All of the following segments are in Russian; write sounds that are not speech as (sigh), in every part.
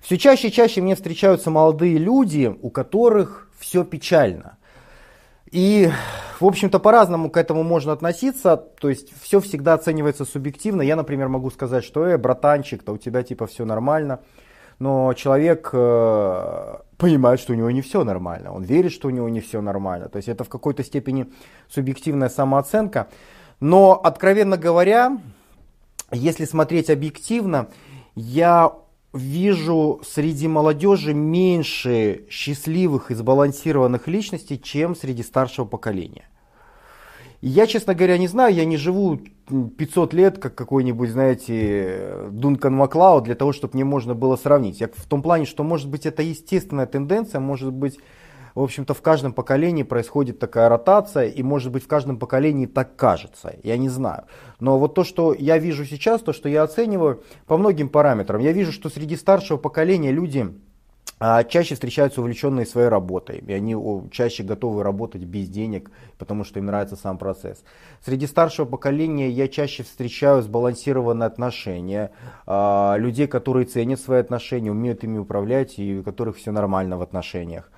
Все чаще и чаще мне встречаются молодые люди, у которых все печально. И, в общем-то, по-разному к этому можно относиться. То есть все всегда оценивается субъективно. Я, например, могу сказать, что, э, братанчик, то у тебя типа все нормально. Но человек э, понимает, что у него не все нормально. Он верит, что у него не все нормально. То есть это в какой-то степени субъективная самооценка. Но, откровенно говоря, если смотреть объективно, я вижу среди молодежи меньше счастливых и сбалансированных личностей, чем среди старшего поколения. я, честно говоря, не знаю, я не живу 500 лет, как какой-нибудь, знаете, Дункан Маклауд, для того, чтобы мне можно было сравнить. Я в том плане, что, может быть, это естественная тенденция, может быть, в общем-то, в каждом поколении происходит такая ротация, и, может быть, в каждом поколении так кажется, я не знаю. Но вот то, что я вижу сейчас, то, что я оцениваю по многим параметрам, я вижу, что среди старшего поколения люди а, чаще встречаются увлеченные своей работой, и они чаще готовы работать без денег, потому что им нравится сам процесс. Среди старшего поколения я чаще встречаю сбалансированные отношения, а, людей, которые ценят свои отношения, умеют ими управлять и у которых все нормально в отношениях.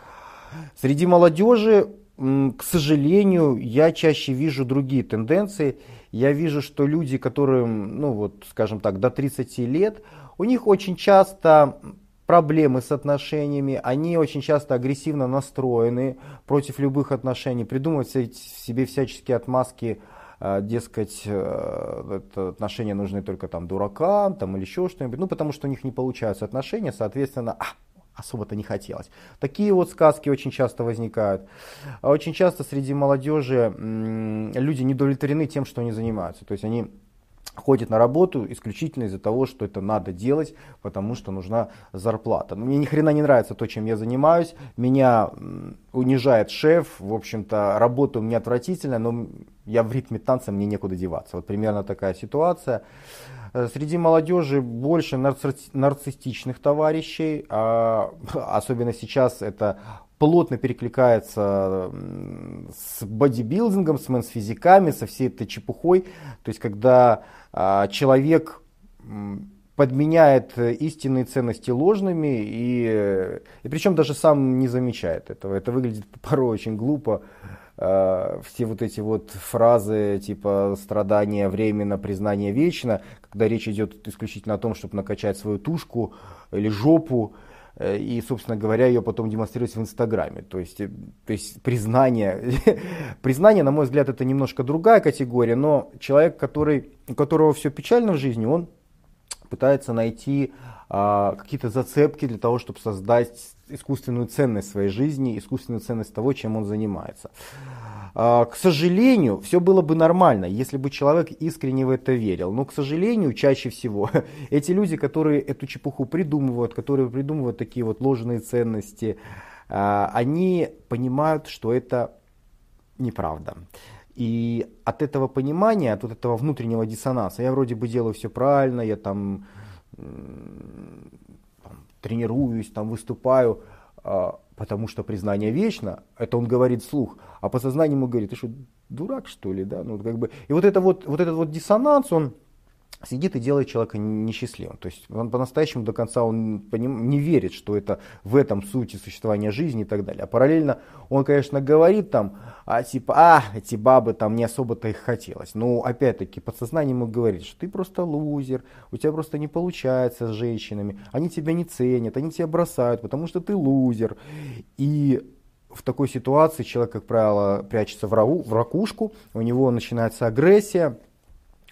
Среди молодежи, к сожалению, я чаще вижу другие тенденции. Я вижу, что люди, которые, ну вот, скажем так, до 30 лет, у них очень часто проблемы с отношениями, они очень часто агрессивно настроены против любых отношений, придумывают себе всяческие отмазки, э, дескать, э, отношения нужны только там дуракам там, или еще что-нибудь, ну потому что у них не получаются отношения, соответственно, а, особо-то не хотелось. Такие вот сказки очень часто возникают. А очень часто среди молодежи люди не тем, что они занимаются. То есть они ходят на работу исключительно из-за того, что это надо делать, потому что нужна зарплата. Мне ни хрена не нравится то, чем я занимаюсь. Меня унижает шеф. В общем-то, работа у меня отвратительная, но я в ритме танца, мне некуда деваться. Вот примерно такая ситуация. Э, среди молодежи больше нарциссичных товарищей, а, (laughs) особенно сейчас это плотно перекликается с бодибилдингом, с мэнс-физиками, со всей этой чепухой. То есть, когда человек подменяет истинные ценности ложными, и, и причем даже сам не замечает этого. Это выглядит (laughs) порой очень глупо. Э, все вот эти вот фразы типа страдания временно, признание вечно, когда речь идет исключительно о том, чтобы накачать свою тушку или жопу, и, собственно говоря, ее потом демонстрировать в Инстаграме. То есть, э, то есть признание, (laughs) признание, на мой взгляд, это немножко другая категория, но человек, который, у которого все печально в жизни, он пытается найти а, какие-то зацепки для того, чтобы создать искусственную ценность своей жизни, искусственную ценность того, чем он занимается. А, к сожалению, все было бы нормально, если бы человек искренне в это верил. Но, к сожалению, чаще всего (laughs) эти люди, которые эту чепуху придумывают, которые придумывают такие вот ложные ценности, а, они понимают, что это неправда. И от этого понимания, от вот этого внутреннего диссонанса, я вроде бы делаю все правильно, я там тренируюсь, там выступаю, а, потому что признание вечно, это он говорит вслух, а по сознанию ему говорит, ты что, дурак что ли, да, ну как бы, и вот это вот, вот этот вот диссонанс, он сидит и делает человека несчастливым. То есть он по-настоящему до конца он не верит, что это в этом сути существования жизни и так далее. А параллельно он, конечно, говорит там, а типа, а, эти бабы там не особо-то их хотелось. Но опять-таки подсознание ему говорит, что ты просто лузер, у тебя просто не получается с женщинами, они тебя не ценят, они тебя бросают, потому что ты лузер. И в такой ситуации человек, как правило, прячется в, рау, в ракушку, у него начинается агрессия,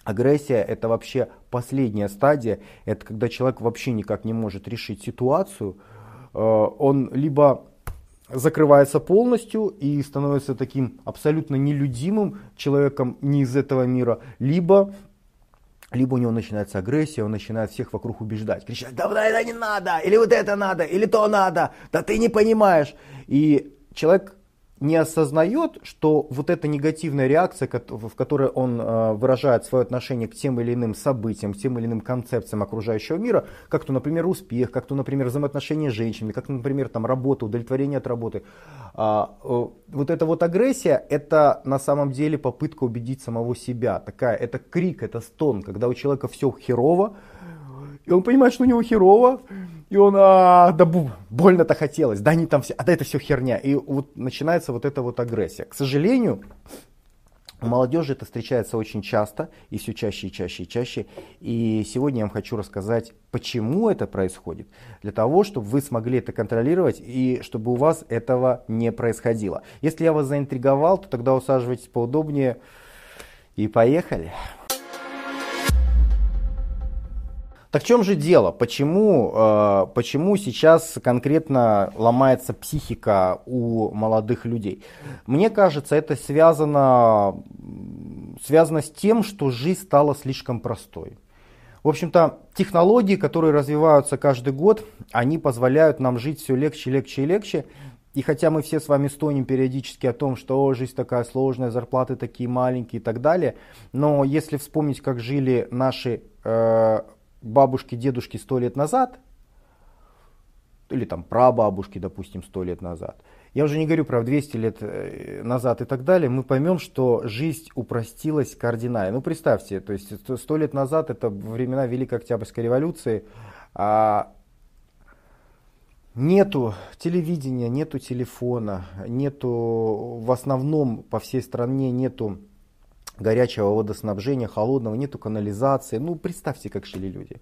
Агрессия это вообще последняя стадия, это когда человек вообще никак не может решить ситуацию, э, он либо закрывается полностью и становится таким абсолютно нелюдимым человеком не из этого мира, либо либо у него начинается агрессия, он начинает всех вокруг убеждать, кричать, да это не надо, или вот это надо, или то надо, да ты не понимаешь. И человек не осознает, что вот эта негативная реакция, в которой он э, выражает свое отношение к тем или иным событиям, к тем или иным концепциям окружающего мира, как то, например, успех, как то, например, взаимоотношения с женщинами, как, например, там, работа, удовлетворение от работы. А, э, вот эта вот агрессия, это на самом деле попытка убедить самого себя. Такая, это крик, это стон, когда у человека все херово, и он понимает, что у него херово, И он, а, да больно-то хотелось, да они там все, а да это все херня. И вот начинается вот эта вот агрессия. К сожалению, у молодежи это встречается очень часто и все чаще и чаще и чаще. И сегодня я вам хочу рассказать, почему это происходит. Для того, чтобы вы смогли это контролировать и чтобы у вас этого не происходило. Если я вас заинтриговал, то тогда усаживайтесь поудобнее и поехали. Так в чем же дело? Почему, э, почему сейчас конкретно ломается психика у молодых людей? Мне кажется, это связано, связано с тем, что жизнь стала слишком простой. В общем-то, технологии, которые развиваются каждый год, они позволяют нам жить все легче, легче и легче. И хотя мы все с вами стонем периодически о том, что жизнь такая сложная, зарплаты такие маленькие и так далее, но если вспомнить, как жили наши э, бабушки, дедушки сто лет назад, или там прабабушки, допустим, сто лет назад, я уже не говорю про 200 лет э, назад и так далее, мы поймем, что жизнь упростилась кардинально. Ну, представьте, то есть сто лет назад, это времена Великой Октябрьской революции, а нету телевидения, нету телефона, нету в основном по всей стране нету горячего водоснабжения, холодного, нету канализации. Ну, представьте, как жили люди.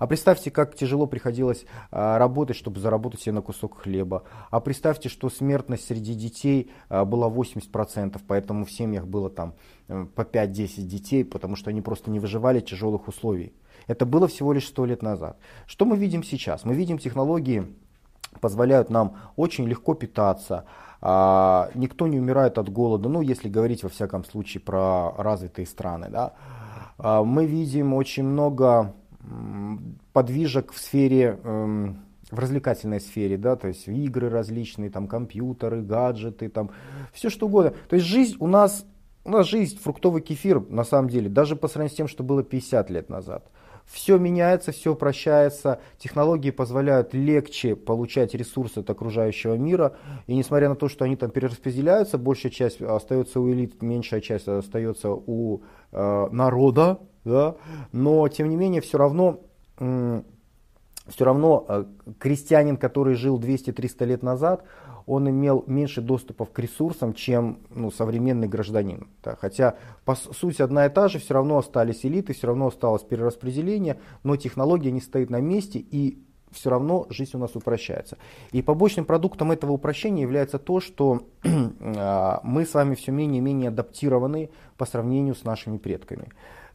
А представьте, как тяжело приходилось а, работать, чтобы заработать себе на кусок хлеба. А представьте, что смертность среди детей а, была 80%, поэтому в семьях было там э, по 5-10 детей, потому что они просто не выживали тяжелых условий. Это было всего лишь 100 лет назад. Что мы видим сейчас? Мы видим технологии, позволяют нам очень легко питаться, а, никто не умирает от голода, ну, если говорить во всяком случае про развитые страны. Да. А, мы видим очень много подвижек в сфере, эм, в развлекательной сфере, да, то есть игры различные, там компьютеры, гаджеты, там все что угодно. То есть жизнь у нас, у нас жизнь фруктовый кефир на самом деле, даже по сравнению с тем, что было 50 лет назад. Все меняется, все прощается, технологии позволяют легче получать ресурсы от окружающего мира. И несмотря на то, что они там перераспределяются, большая часть остается у элит, меньшая часть остается у э, народа, да? но тем не менее все равно э, все равно э, крестьянин, который жил 200-300 лет назад, он имел меньше доступов к ресурсам, чем ну, современный гражданин. Да. Хотя по сути одна и та же, все равно остались элиты, все равно осталось перераспределение, но технология не стоит на месте и все равно жизнь у нас упрощается. И побочным продуктом этого упрощения является то, что (clears throat) а, мы с вами все менее и менее адаптированы по сравнению с нашими предками.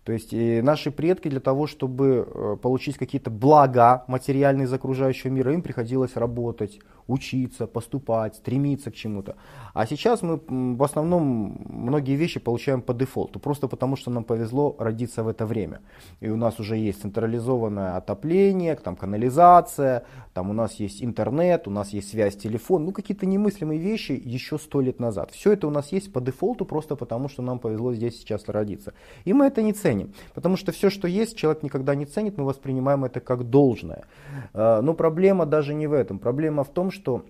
То есть и наши предки для того, чтобы э, получить какие-то блага материальные из окружающего мира, им приходилось работать, учиться, поступать, стремиться к чему-то. А сейчас мы в основном многие вещи получаем по дефолту, просто потому что нам повезло родиться в это время. И у нас уже есть централизованное отопление, там канализация, там у нас есть интернет, у нас есть связь, телефон, ну какие-то немыслимые вещи еще сто лет назад. Все это у нас есть по дефолту, просто потому что нам повезло здесь сейчас родиться. И мы это не ценим, потому что все, что есть, человек никогда не ценит, мы воспринимаем это как должное. А, но проблема даже не в этом. Проблема в том, что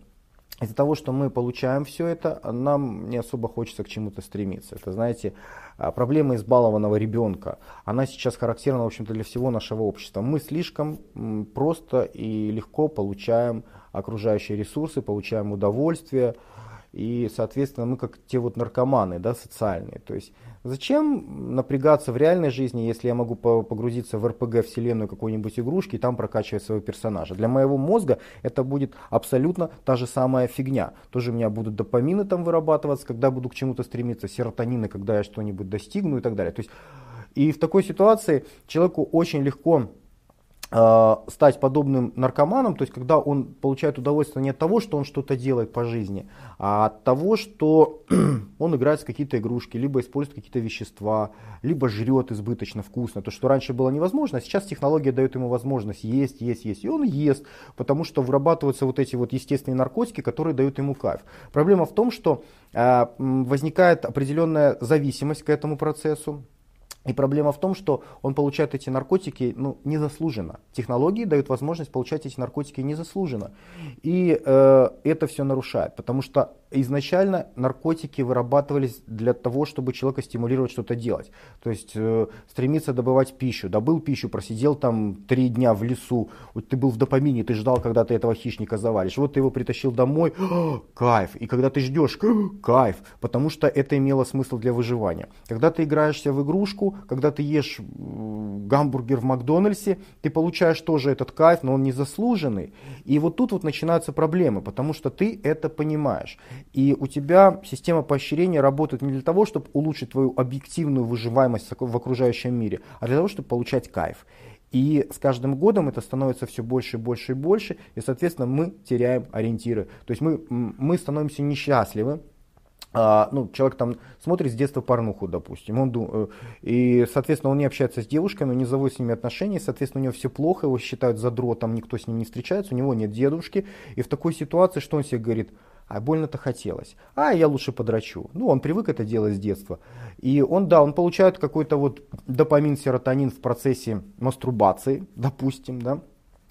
из-за того, что мы получаем все это, нам не особо хочется к чему-то стремиться. Это, знаете, а, проблема избалованного ребенка. Она сейчас характерна, в общем-то, для всего нашего общества. Мы слишком просто и легко получаем окружающие ресурсы, получаем удовольствие, и, соответственно, мы как те вот наркоманы, да, социальные. То есть зачем напрягаться в реальной жизни, если я могу погрузиться в РПГ вселенную какой-нибудь игрушки и там прокачивать своего персонажа? Для моего мозга это будет абсолютно та же самая фигня. Тоже у меня будут допамины там вырабатываться, когда буду к чему-то стремиться, серотонины, когда я что-нибудь достигну и так далее. То есть, и в такой ситуации человеку очень легко стать подобным наркоманом, то есть когда он получает удовольствие не от того, что он что-то делает по жизни, а от того, что (clears throat) он играет в какие-то игрушки, либо использует какие-то вещества, либо жрет избыточно вкусно. То, что раньше было невозможно, а сейчас технология дает ему возможность есть, есть, есть. И он ест, потому что вырабатываются вот эти вот естественные наркотики, которые дают ему кайф. Проблема в том, что э, возникает определенная зависимость к этому процессу. И проблема в том, что он получает эти наркотики ну, незаслуженно. Технологии дают возможность получать эти наркотики незаслуженно. И э, это все нарушает, потому что изначально наркотики вырабатывались для того, чтобы человека стимулировать что-то делать. То есть э, стремиться добывать пищу. Добыл пищу, просидел там три дня в лесу, вот ты был в допамине, ты ждал, когда ты этого хищника завалишь. Вот ты его притащил домой, (gasps) кайф. И когда ты ждешь, (gasps) кайф, потому что это имело смысл для выживания. Когда ты играешься в игрушку, когда ты ешь гамбургер в Макдональдсе, ты получаешь тоже этот кайф, но он не заслуженный. И вот тут вот начинаются проблемы, потому что ты это понимаешь. И у тебя система поощрения работает не для того, чтобы улучшить твою объективную выживаемость в окружающем мире, а для того, чтобы получать кайф. И с каждым годом это становится все больше и больше и больше, и, соответственно, мы теряем ориентиры. То есть мы, мы становимся несчастливы, а, ну, человек там смотрит с детства порнуху, допустим, он, э, и, соответственно, он не общается с девушками, он не заводит с ними отношения, соответственно, у него все плохо, его считают задротом, никто с ним не встречается, у него нет дедушки, и в такой ситуации что он себе говорит? А больно-то хотелось. А я лучше подрачу. Ну, он привык это делать с детства. И он, да, он получает какой-то вот допамин, серотонин в процессе мастурбации, допустим, да.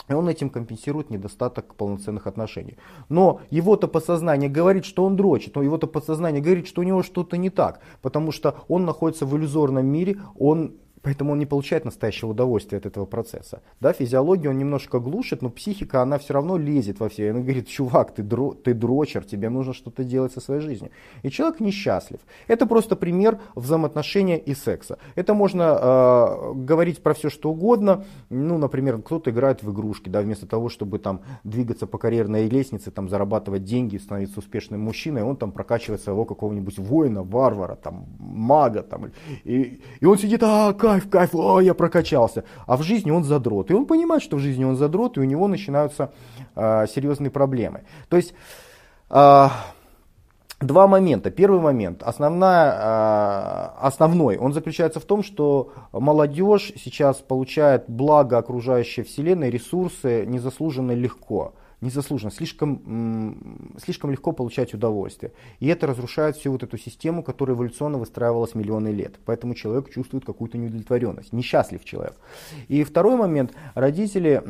И он этим компенсирует недостаток полноценных отношений. Но его-то подсознание говорит, что он дрочит, но его-то подсознание говорит, что у него что-то не так, потому что он находится в иллюзорном мире, он Поэтому он не получает настоящего удовольствия от этого процесса. Да, физиологию он немножко глушит, но психика, она все равно лезет во все. Она говорит, чувак, ты, дро, ты дрочер, тебе нужно что-то делать со своей жизнью. И человек несчастлив. Это просто пример взаимоотношения и секса. Это можно э, говорить про все, что угодно. Ну, например, кто-то играет в игрушки, да, вместо того, чтобы там двигаться по карьерной лестнице, там зарабатывать деньги, становиться успешным мужчиной, он там прокачивает своего какого-нибудь воина, варвара, там, мага, там, и, и он сидит, а, как кайф, кайф, о, я прокачался. А в жизни он задрот. И он понимает, что в жизни он задрот, и у него начинаются э, серьезные проблемы. То есть э, два момента. Первый момент, основная, э, основной, он заключается в том, что молодежь сейчас получает благо окружающей вселенной, ресурсы незаслуженно легко незаслуженно, слишком, слишком легко получать удовольствие. И это разрушает всю вот эту систему, которая эволюционно выстраивалась миллионы лет. Поэтому человек чувствует какую-то неудовлетворенность, несчастлив человек. И второй момент, родители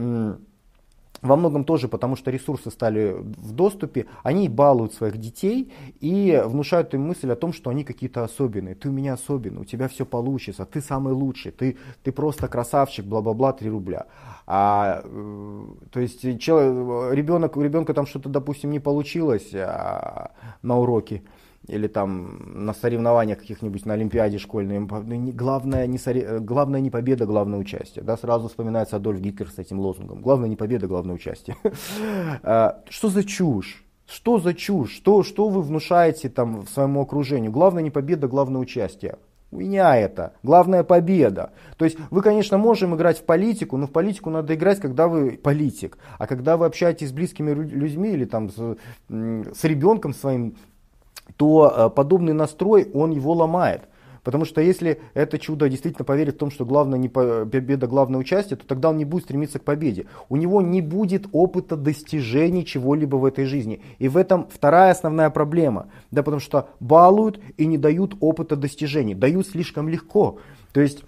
во многом тоже потому, что ресурсы стали в доступе, они балуют своих детей и внушают им мысль о том, что они какие-то особенные. Ты у меня особенный, у тебя все получится, ты самый лучший, ты, ты просто красавчик, бла-бла-бла, 3 рубля. А, э, то есть человек, ребенок, у ребенка там что-то, допустим, не получилось а, на уроке, или там на соревнованиях каких-нибудь на Олимпиаде школьной. Ну, главное не, сори... главное не победа, главное участие. Да, сразу вспоминается Адольф Гитлер с этим лозунгом. Главное не победа, главное участие. (laughs) А, что за чушь? Что за чушь? Что, что вы внушаете там своему окружению? Главное не победа, главное участие. У меня это. Главная победа. То есть вы, конечно, можем играть в политику, но в политику надо играть, когда вы политик. А когда вы общаетесь с близкими людьми или там с, с ребенком своим, то э, подобный настрой, он его ломает. Потому что если это чудо действительно поверит в том, что главное не победа, главное участие, то тогда он не будет стремиться к победе. У него не будет опыта достижений чего-либо в этой жизни. И в этом вторая основная проблема. Да, потому что балуют и не дают опыта достижений. Дают слишком легко. То есть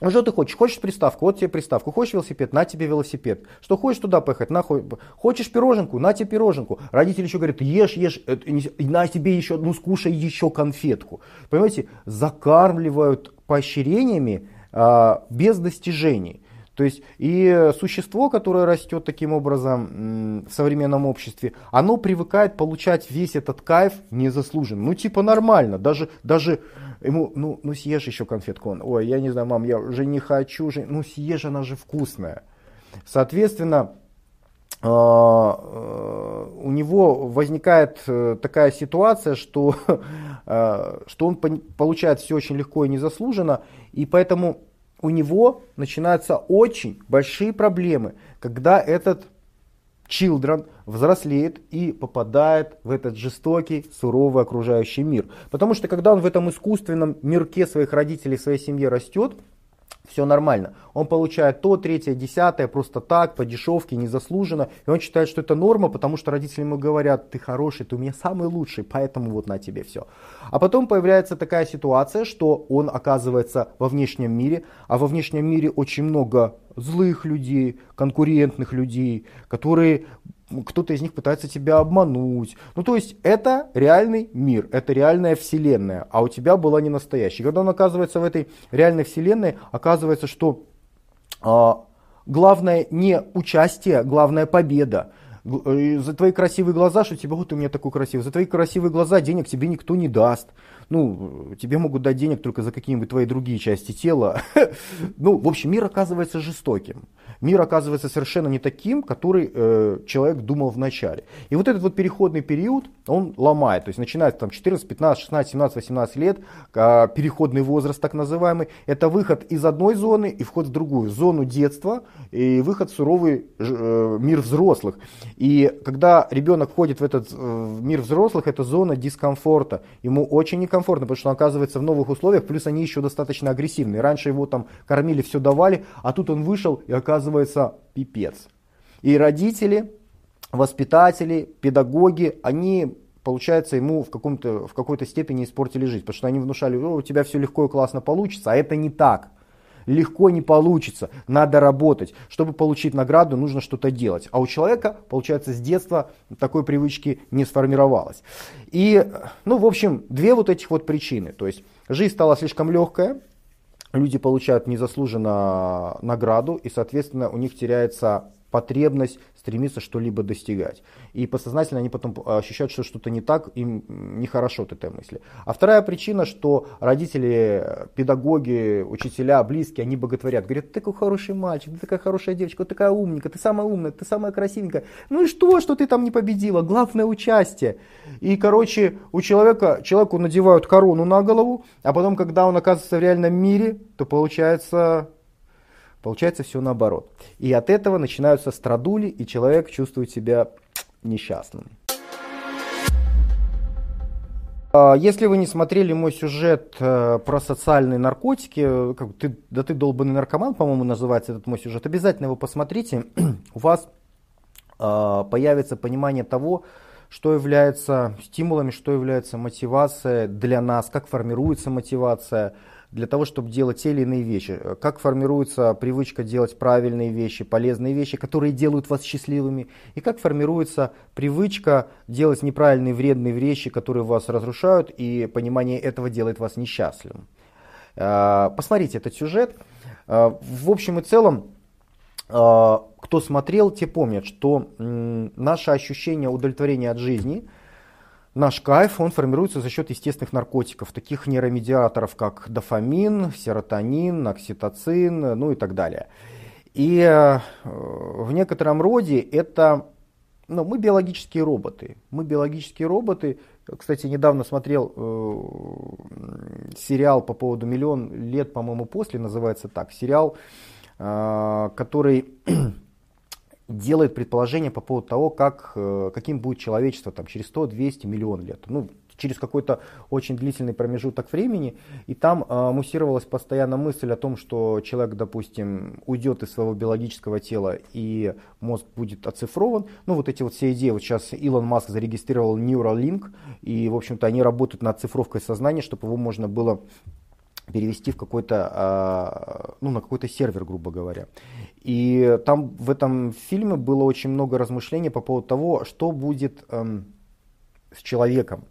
ну что ты хочешь? Хочешь приставку? Вот тебе приставку. Хочешь велосипед? На тебе велосипед. Что хочешь туда поехать? На, хочешь пироженку? На тебе пироженку. Родители еще говорят, ешь, ешь, на тебе еще, ну скушай еще конфетку. Понимаете, закармливают поощрениями а, без достижений. То есть и существо, которое растет таким образом в современном обществе, оно привыкает получать весь этот кайф незаслуженно. Ну типа нормально, даже, даже ему, ну, ну съешь еще конфетку. Он, ой, я не знаю, мам, я уже не хочу, уже, ну съешь, она же вкусная. Соответственно, а, э, у него возникает э, такая ситуация, что, э, (laughs) что он получает все очень легко и незаслуженно, и поэтому у него начинаются очень большие проблемы, когда этот children взрослеет и попадает в этот жестокий, суровый окружающий мир. Потому что когда он в этом искусственном мирке своих родителей, своей семьи растет, все нормально. Он получает то, третье, десятое, просто так, по дешевке, незаслуженно. И он считает, что это норма, потому что родители ему говорят, ты хороший, ты у меня самый лучший, поэтому вот на тебе все. А потом появляется такая ситуация, что он оказывается во внешнем мире, а во внешнем мире очень много злых людей, конкурентных людей, которые кто-то из них пытается тебя обмануть. Ну, то есть, это реальный мир, это реальная вселенная, а у тебя была не настоящая. Когда он оказывается в этой реальной вселенной, оказывается, что а, главное не участие, главное победа. Э, за твои красивые глаза, что тебе вот у меня такой красивый, за твои красивые глаза денег тебе никто не даст. Ну, тебе могут дать денег только за какие-нибудь твои другие части тела. (laughs) Ну, в общем, мир оказывается жестоким мир оказывается совершенно не таким, который э, человек думал в начале. И вот этот вот переходный период, он ломает. То есть начинается там 14, 15, 16, 17, 18 лет, э, переходный возраст так называемый. Это выход из одной зоны и вход в другую. Зону детства и выход в суровый э, мир взрослых. И когда ребенок входит в этот э, мир взрослых, это зона дискомфорта. Ему очень некомфортно, потому что он оказывается в новых условиях, плюс они еще достаточно агрессивные. Раньше его там кормили, все давали, а тут он вышел и оказывается пипец. И родители, воспитатели, педагоги, они получается, ему в, каком-то, в какой-то степени испортили жизнь, потому что они внушали, у тебя все легко и классно получится, а это не так. Легко не получится, надо работать. Чтобы получить награду, нужно что-то делать. А у человека, получается, с детства такой привычки не сформировалось. И, ну, в общем, две вот этих вот причины. То есть, жизнь стала слишком легкая, люди получают незаслуженно награду, и, соответственно, у них теряется потребность стремиться что-либо достигать. И подсознательно они потом ощущают, что что-то не так, им нехорошо от этой мысли. А вторая причина, что родители, педагоги, учителя, близкие, они боготворят. Говорят, ты такой хороший мальчик, ты такая хорошая девочка, ты такая умника, ты самая умная, ты самая красивенькая. Ну и что, что ты там не победила? Главное участие. И, короче, у человека, человеку надевают корону на голову, а потом, когда он оказывается в реальном мире, то получается Получается все наоборот. И от этого начинаются страдули, и человек чувствует себя несчастным. А, если вы не смотрели мой сюжет э, про социальные наркотики, как, ты, да ты долбанный наркоман, по-моему, называется этот мой сюжет, обязательно его посмотрите. (clears throat) У вас э, появится понимание того, что является стимулами, что является мотивацией для нас, как формируется мотивация, для того, чтобы делать те или иные вещи. Как формируется привычка делать правильные вещи, полезные вещи, которые делают вас счастливыми, и как формируется привычка делать неправильные, вредные вещи, которые вас разрушают, и понимание этого делает вас несчастливым. А, посмотрите этот сюжет. А, в общем и целом, кто смотрел, те помнят, что наше ощущение удовлетворения от жизни – Наш кайф, он формируется за счет естественных наркотиков, таких нейромедиаторов, как дофамин, серотонин, окситоцин, ну и так далее. И э, в некотором роде это, ну, мы биологические роботы. Мы биологические роботы. Кстати, недавно смотрел э, сериал по поводу «Миллион лет, по-моему, после», называется так. Сериал, э, который делает предположение по поводу того, как, э, каким будет человечество там, через 100-200 миллион лет. Ну, через какой-то очень длительный промежуток времени. И там э, муссировалась постоянно мысль о том, что человек, допустим, уйдет из своего биологического тела и мозг будет оцифрован. Ну, вот эти вот все идеи. Вот сейчас Илон Маск зарегистрировал Neuralink, и, в общем-то, они работают над цифровкой сознания, чтобы его можно было перевести в какой-то, а, ну, на какой-то сервер, грубо говоря. И там в этом фильме было очень много размышлений по поводу того, что будет эм, с человеком,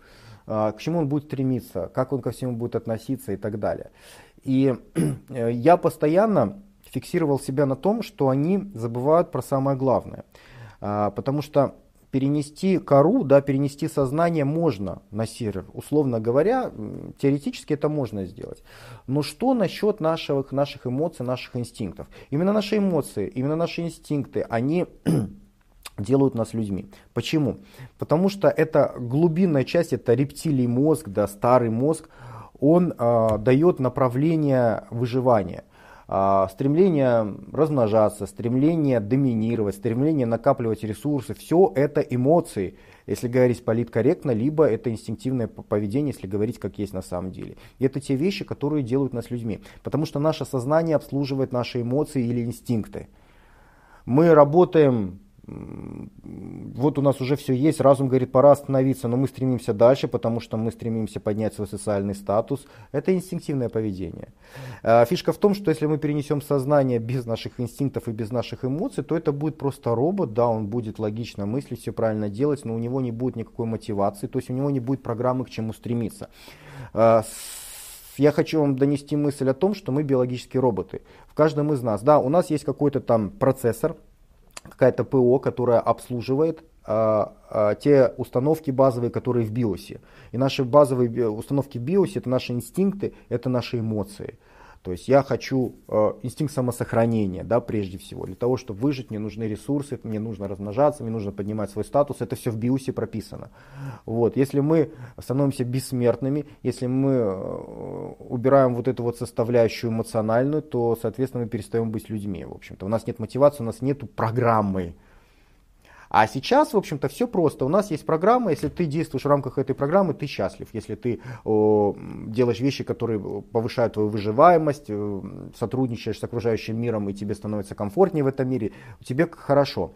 э, к чему он будет стремиться, как он ко всему будет относиться и так далее. И э, я постоянно фиксировал себя на том, что они забывают про самое главное. Э, потому что перенести кору, да, перенести сознание можно на сервер. Условно говоря, теоретически это можно сделать. Но что насчет наших, наших эмоций, наших инстинктов? Именно наши эмоции, именно наши инстинкты, они (clears throat) делают нас людьми. Почему? Потому что это глубинная часть, это рептилий мозг, да, старый мозг, он э, дает направление выживания – стремление размножаться, стремление доминировать, стремление накапливать ресурсы, все это эмоции, если говорить политкорректно, либо это инстинктивное поведение, если говорить как есть на самом деле. И это те вещи, которые делают нас людьми, потому что наше сознание обслуживает наши эмоции или инстинкты. Мы работаем вот у нас уже все есть, разум говорит, пора остановиться, но мы стремимся дальше, потому что мы стремимся поднять свой социальный статус. Это инстинктивное поведение. А, фишка в том, что если мы перенесем сознание без наших инстинктов и без наших эмоций, то это будет просто робот, да, он будет логично мыслить, все правильно делать, но у него не будет никакой мотивации, то есть у него не будет программы, к чему стремиться. А, я хочу вам донести мысль о том, что мы биологические роботы. В каждом из нас, да, у нас есть какой-то там процессор, какая-то ПО, которая обслуживает а, а, те установки базовые, которые в биосе. И наши базовые установки в биосе это наши инстинкты, это наши эмоции. То есть я хочу э, инстинкт самосохранения, да, прежде всего. Для того, чтобы выжить, мне нужны ресурсы, мне нужно размножаться, мне нужно поднимать свой статус. Это все в биосе прописано. Вот. Если мы становимся бессмертными, если мы э, убираем вот эту вот составляющую эмоциональную, то, соответственно, мы перестаем быть людьми. В общем-то. У нас нет мотивации, у нас нет программы а сейчас, в общем-то, все просто. У нас есть программа, если ты действуешь в рамках этой программы, ты счастлив. Если ты о, делаешь вещи, которые повышают твою выживаемость, э, сотрудничаешь с окружающим миром и тебе становится комфортнее в этом мире, тебе хорошо.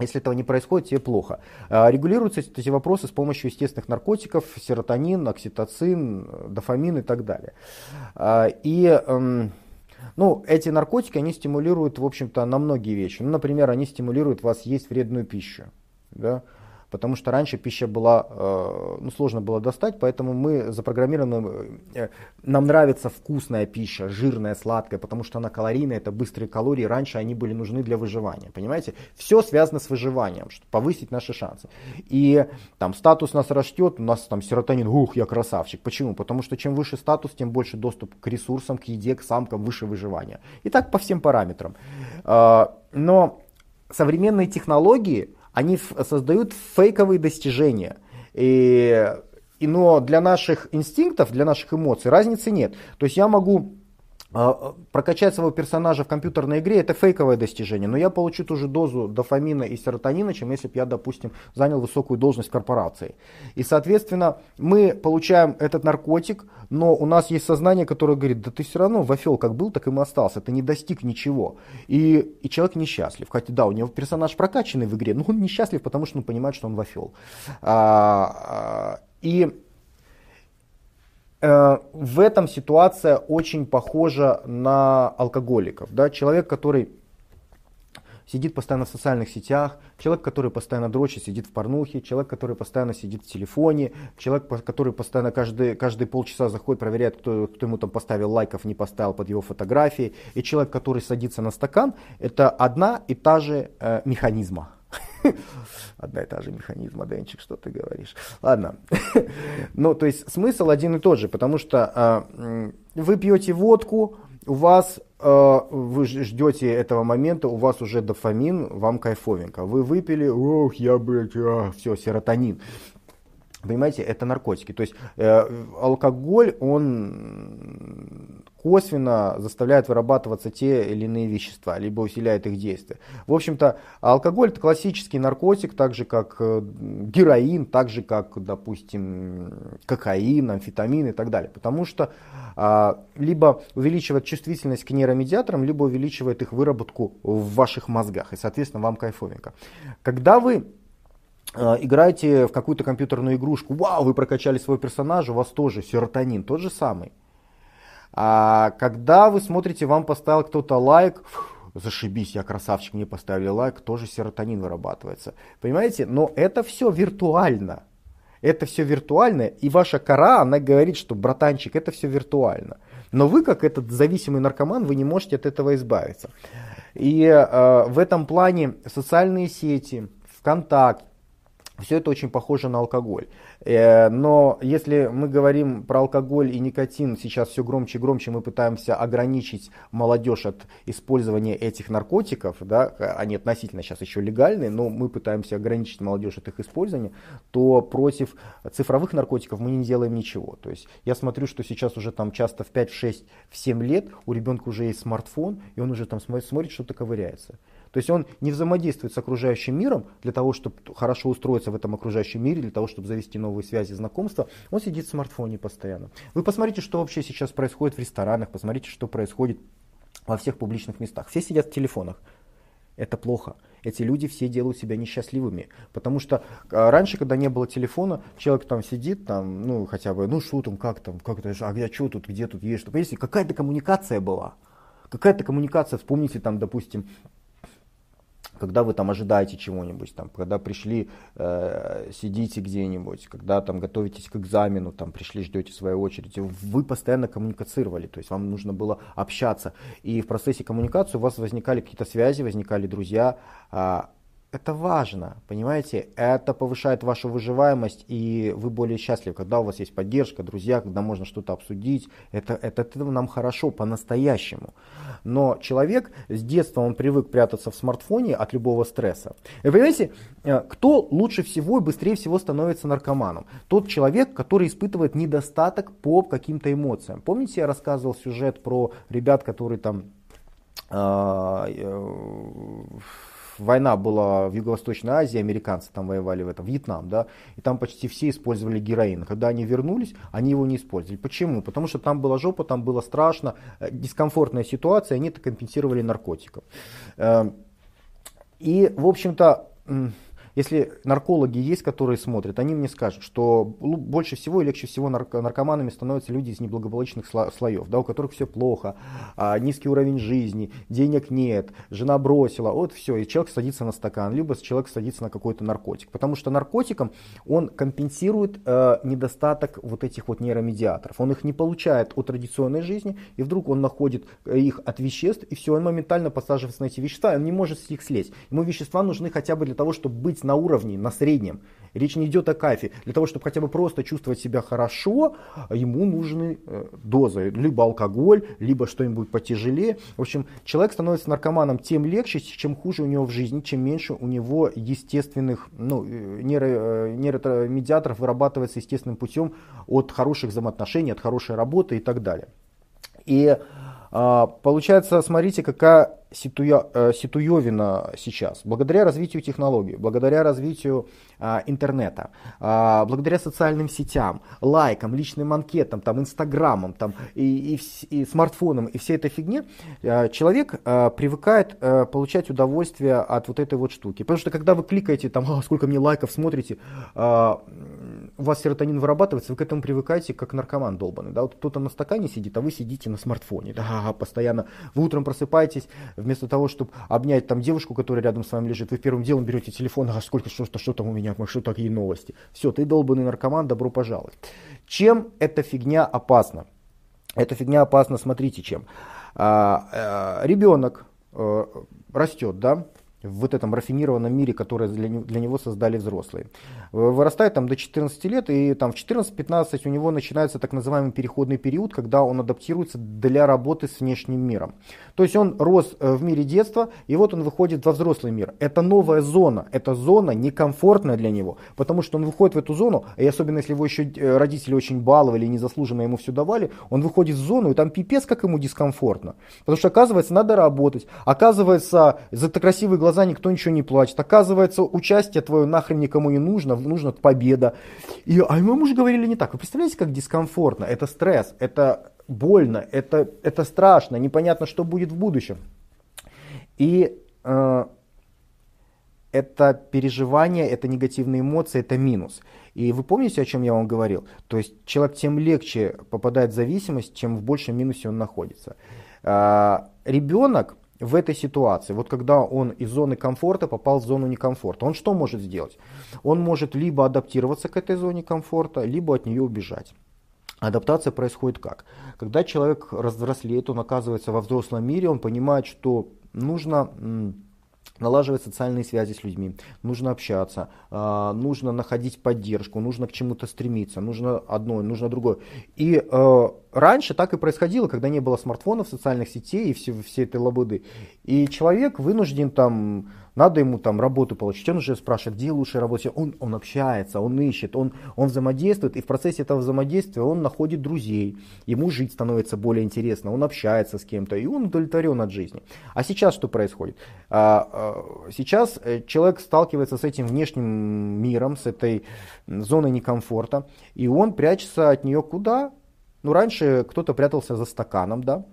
Если этого не происходит, тебе плохо. А, регулируются эти вопросы с помощью естественных наркотиков, серотонин, окситоцин, дофамин и так далее. А, и эм, ну, эти наркотики, они стимулируют, в общем-то, на многие вещи. Ну, например, они стимулируют вас есть вредную пищу. Да? Потому что раньше пища была, э, ну, сложно было достать, поэтому мы запрограммированы, э, нам нравится вкусная пища, жирная, сладкая, потому что она калорийная, это быстрые калории, раньше они были нужны для выживания, понимаете? Все связано с выживанием, чтобы повысить наши шансы. И там статус нас растет, у нас там серотонин, ух, я красавчик. Почему? Потому что чем выше статус, тем больше доступ к ресурсам, к еде, к самкам, выше выживания. И так по всем параметрам. Э, но современные технологии, они создают фейковые достижения. И, и, но для наших инстинктов, для наших эмоций разницы нет. То есть я могу прокачать своего персонажа в компьютерной игре это фейковое достижение, но я получу ту же дозу дофамина и серотонина, чем если бы я, допустим, занял высокую должность в корпорации. И, соответственно, мы получаем этот наркотик, но у нас есть сознание, которое говорит, да ты все равно вафел как был, так и мы остался, ты не достиг ничего. И, и человек несчастлив. Хотя да, у него персонаж прокачанный в игре, но он несчастлив, потому что он понимает, что он вафел. А, а, и в этом ситуация очень похожа на алкоголиков. Да? Человек, который сидит постоянно в социальных сетях, человек, который постоянно дрочит, сидит в порнухе, человек, который постоянно сидит в телефоне, человек, который постоянно каждые, каждые полчаса заходит, проверяет, кто, кто ему там поставил лайков, не поставил под его фотографии, и человек, который садится на стакан, это одна и та же э, механизма. (laughs) Одна и та же механизма, Денчик, что ты говоришь. Ладно. (laughs) ну, то есть смысл один и тот же, потому что э, вы пьете водку, у вас, э, вы ждете этого момента, у вас уже дофамин, вам кайфовенько. Вы выпили, ох, я, блядь, а, все, серотонин. Понимаете, это наркотики. То есть э, алкоголь, он косвенно заставляет вырабатываться те или иные вещества, либо усиляет их действие. В общем-то, алкоголь это классический наркотик, так же как э, героин, так же как, допустим, кокаин, амфетамин и так далее. Потому что а, либо увеличивает чувствительность к нейромедиаторам, либо увеличивает их выработку в ваших мозгах. И, соответственно, вам кайфовенько. Когда вы Э, играете в какую-то компьютерную игрушку, вау, вы прокачали своего персонажа, у вас тоже серотонин, тот же самый. А когда вы смотрите, вам поставил кто-то лайк, зашибись, я красавчик, мне поставили лайк, тоже серотонин вырабатывается. Понимаете? Но это все виртуально. Это все виртуально, и ваша кора, она говорит, что, братанчик, это все виртуально. Но вы, как этот зависимый наркоман, вы не можете от этого избавиться. И э, в этом плане социальные сети, ВКонтакте, все это очень похоже на алкоголь. Э, но если мы говорим про алкоголь и никотин, сейчас все громче и громче мы пытаемся ограничить молодежь от использования этих наркотиков, да, они относительно сейчас еще легальные, но мы пытаемся ограничить молодежь от их использования, то против цифровых наркотиков мы не делаем ничего. То есть я смотрю, что сейчас уже там часто в 5, в 6, в 7 лет у ребенка уже есть смартфон, и он уже там смотрит, что-то ковыряется. То есть он не взаимодействует с окружающим миром для того, чтобы хорошо устроиться в этом окружающем мире, для того, чтобы завести новые связи, знакомства. Он сидит в смартфоне постоянно. Вы посмотрите, что вообще сейчас происходит в ресторанах, посмотрите, что происходит во всех публичных местах. Все сидят в телефонах. Это плохо. эти люди все делают себя несчастливыми. Потому что а, раньше, когда не было телефона, человек там сидит, там, ну, хотя бы, ну, что там, как там, как это, а где, что тут, где тут есть, что, понимаете, какая-то коммуникация была. Какая-то коммуникация, вспомните там, допустим, когда вы там ожидаете чего-нибудь, там, когда пришли, э, сидите где-нибудь, когда там готовитесь к экзамену, там пришли, ждете своей очереди, вы постоянно коммуницировали, то есть вам нужно было общаться. И в процессе коммуникации у вас возникали какие-то связи, возникали друзья, э, это важно, понимаете? Это повышает вашу выживаемость, и вы более счастливы, когда у вас есть поддержка, друзья, когда можно что-то обсудить. Это, это, это нам хорошо по-настоящему. Но человек с детства, он привык прятаться в смартфоне от любого стресса. И понимаете, э, кто лучше всего и быстрее всего становится наркоманом? Тот человек, который испытывает недостаток по каким-то эмоциям. Помните, я рассказывал сюжет про ребят, которые там э, э, война была в Юго-Восточной Азии, американцы там воевали в этом, Вьетнам, да, и там почти все использовали героин. Когда они вернулись, они его не использовали. Почему? Потому что там была жопа, там было страшно, э, дискомфортная ситуация, они это компенсировали наркотиком. Эм, и, в общем-то, если наркологи есть, которые смотрят, они мне скажут, что больше всего и легче всего наркоманами становятся люди из неблагополучных слоев, да, у которых все плохо, а, низкий уровень жизни, денег нет, жена бросила, вот все, и человек садится на стакан, либо человек садится на какой-то наркотик. Потому что наркотиком он компенсирует э, недостаток вот этих вот нейромедиаторов. Он их не получает от традиционной жизни, и вдруг он находит э, их от веществ, и все, он моментально посаживается на эти вещества, и он не может с них слезть. Ему вещества нужны хотя бы для того, чтобы быть быть на уровне, на среднем. Речь не идет о кайфе. Для того, чтобы хотя бы просто чувствовать себя хорошо, ему нужны э, дозы. Либо алкоголь, либо что-нибудь потяжелее. В общем, человек становится наркоманом тем легче, чем хуже у него в жизни, чем меньше у него естественных ну, э, нейро, э, нейромедиаторов вырабатывается естественным путем от хороших взаимоотношений, от хорошей работы и так далее. И получается, смотрите, какая ситуя, э, ситуевина сейчас. Благодаря развитию технологий, благодаря развитию а, интернета, а, благодаря социальным сетям, лайкам, личным анкетам, там, инстаграмам там, и, и, и смартфонам и всей этой фигне, а, человек а, привыкает а, получать удовольствие от вот этой вот штуки. Потому что когда вы кликаете, там, а, сколько мне лайков смотрите, а, у вас серотонин вырабатывается, вы к этому привыкаете, как наркоман долбанный. Да? Вот кто-то на стакане сидит, а вы сидите на смартфоне. Да, постоянно. Вы утром просыпаетесь, вместо того, чтобы обнять там девушку, которая рядом с вами лежит, вы первым делом берете телефон, а сколько, что, что, там у меня, что такие новости. Все, ты долбанный наркоман, добро пожаловать. Чем эта фигня опасна? Эта фигня опасна, смотрите, чем. А, а, ребенок а, э, растет, да, в вот этом рафинированном мире, который для, для него создали взрослые. Вырастает там до 14 лет, и там в 14-15 у него начинается так называемый переходный период, когда он адаптируется для работы с внешним миром. То есть он рос э, в мире детства, и вот он выходит во взрослый мир. Это новая зона, эта зона некомфортная для него, потому что он выходит в эту зону, и особенно если его еще э, родители очень баловали незаслуженно ему все давали, он выходит в зону, и там пипец, как ему дискомфортно. Потому что оказывается, надо работать, оказывается, за красивые глаза глаза никто ничего не плачет. Оказывается, участие твое нахрен никому не нужно, нужна победа. И, а мы уже говорили не так. Вы представляете, как дискомфортно? Это стресс, это больно, это, это страшно, непонятно, что будет в будущем. И э, это переживание, это негативные эмоции, это минус. И вы помните, о чем я вам говорил? То есть человек тем легче попадает в зависимость, чем в большем минусе он находится. Э, ребенок в этой ситуации, вот когда он из зоны комфорта попал в зону некомфорта, он что может сделать? Он может либо адаптироваться к этой зоне комфорта, либо от нее убежать. Адаптация происходит как? Когда человек разврослеет, он оказывается во взрослом мире, он понимает, что нужно налаживать социальные связи с людьми, нужно общаться, а, нужно находить поддержку, нужно к чему-то стремиться, нужно одно, нужно другое. И э, раньше так и происходило, когда не было смартфонов, социальных сетей и все, все этой лабуды. И человек вынужден там надо ему там работу получить, он уже спрашивает, где лучше работать, он, он общается, он ищет, он, он взаимодействует, и в процессе этого взаимодействия он находит друзей, ему жить становится более интересно, он общается с кем-то, и он удовлетворен от жизни. А сейчас что происходит? А, а, сейчас э, человек сталкивается с этим внешним миром, с этой зоной некомфорта, и он прячется от нее куда? Ну, раньше кто-то прятался за стаканом, да,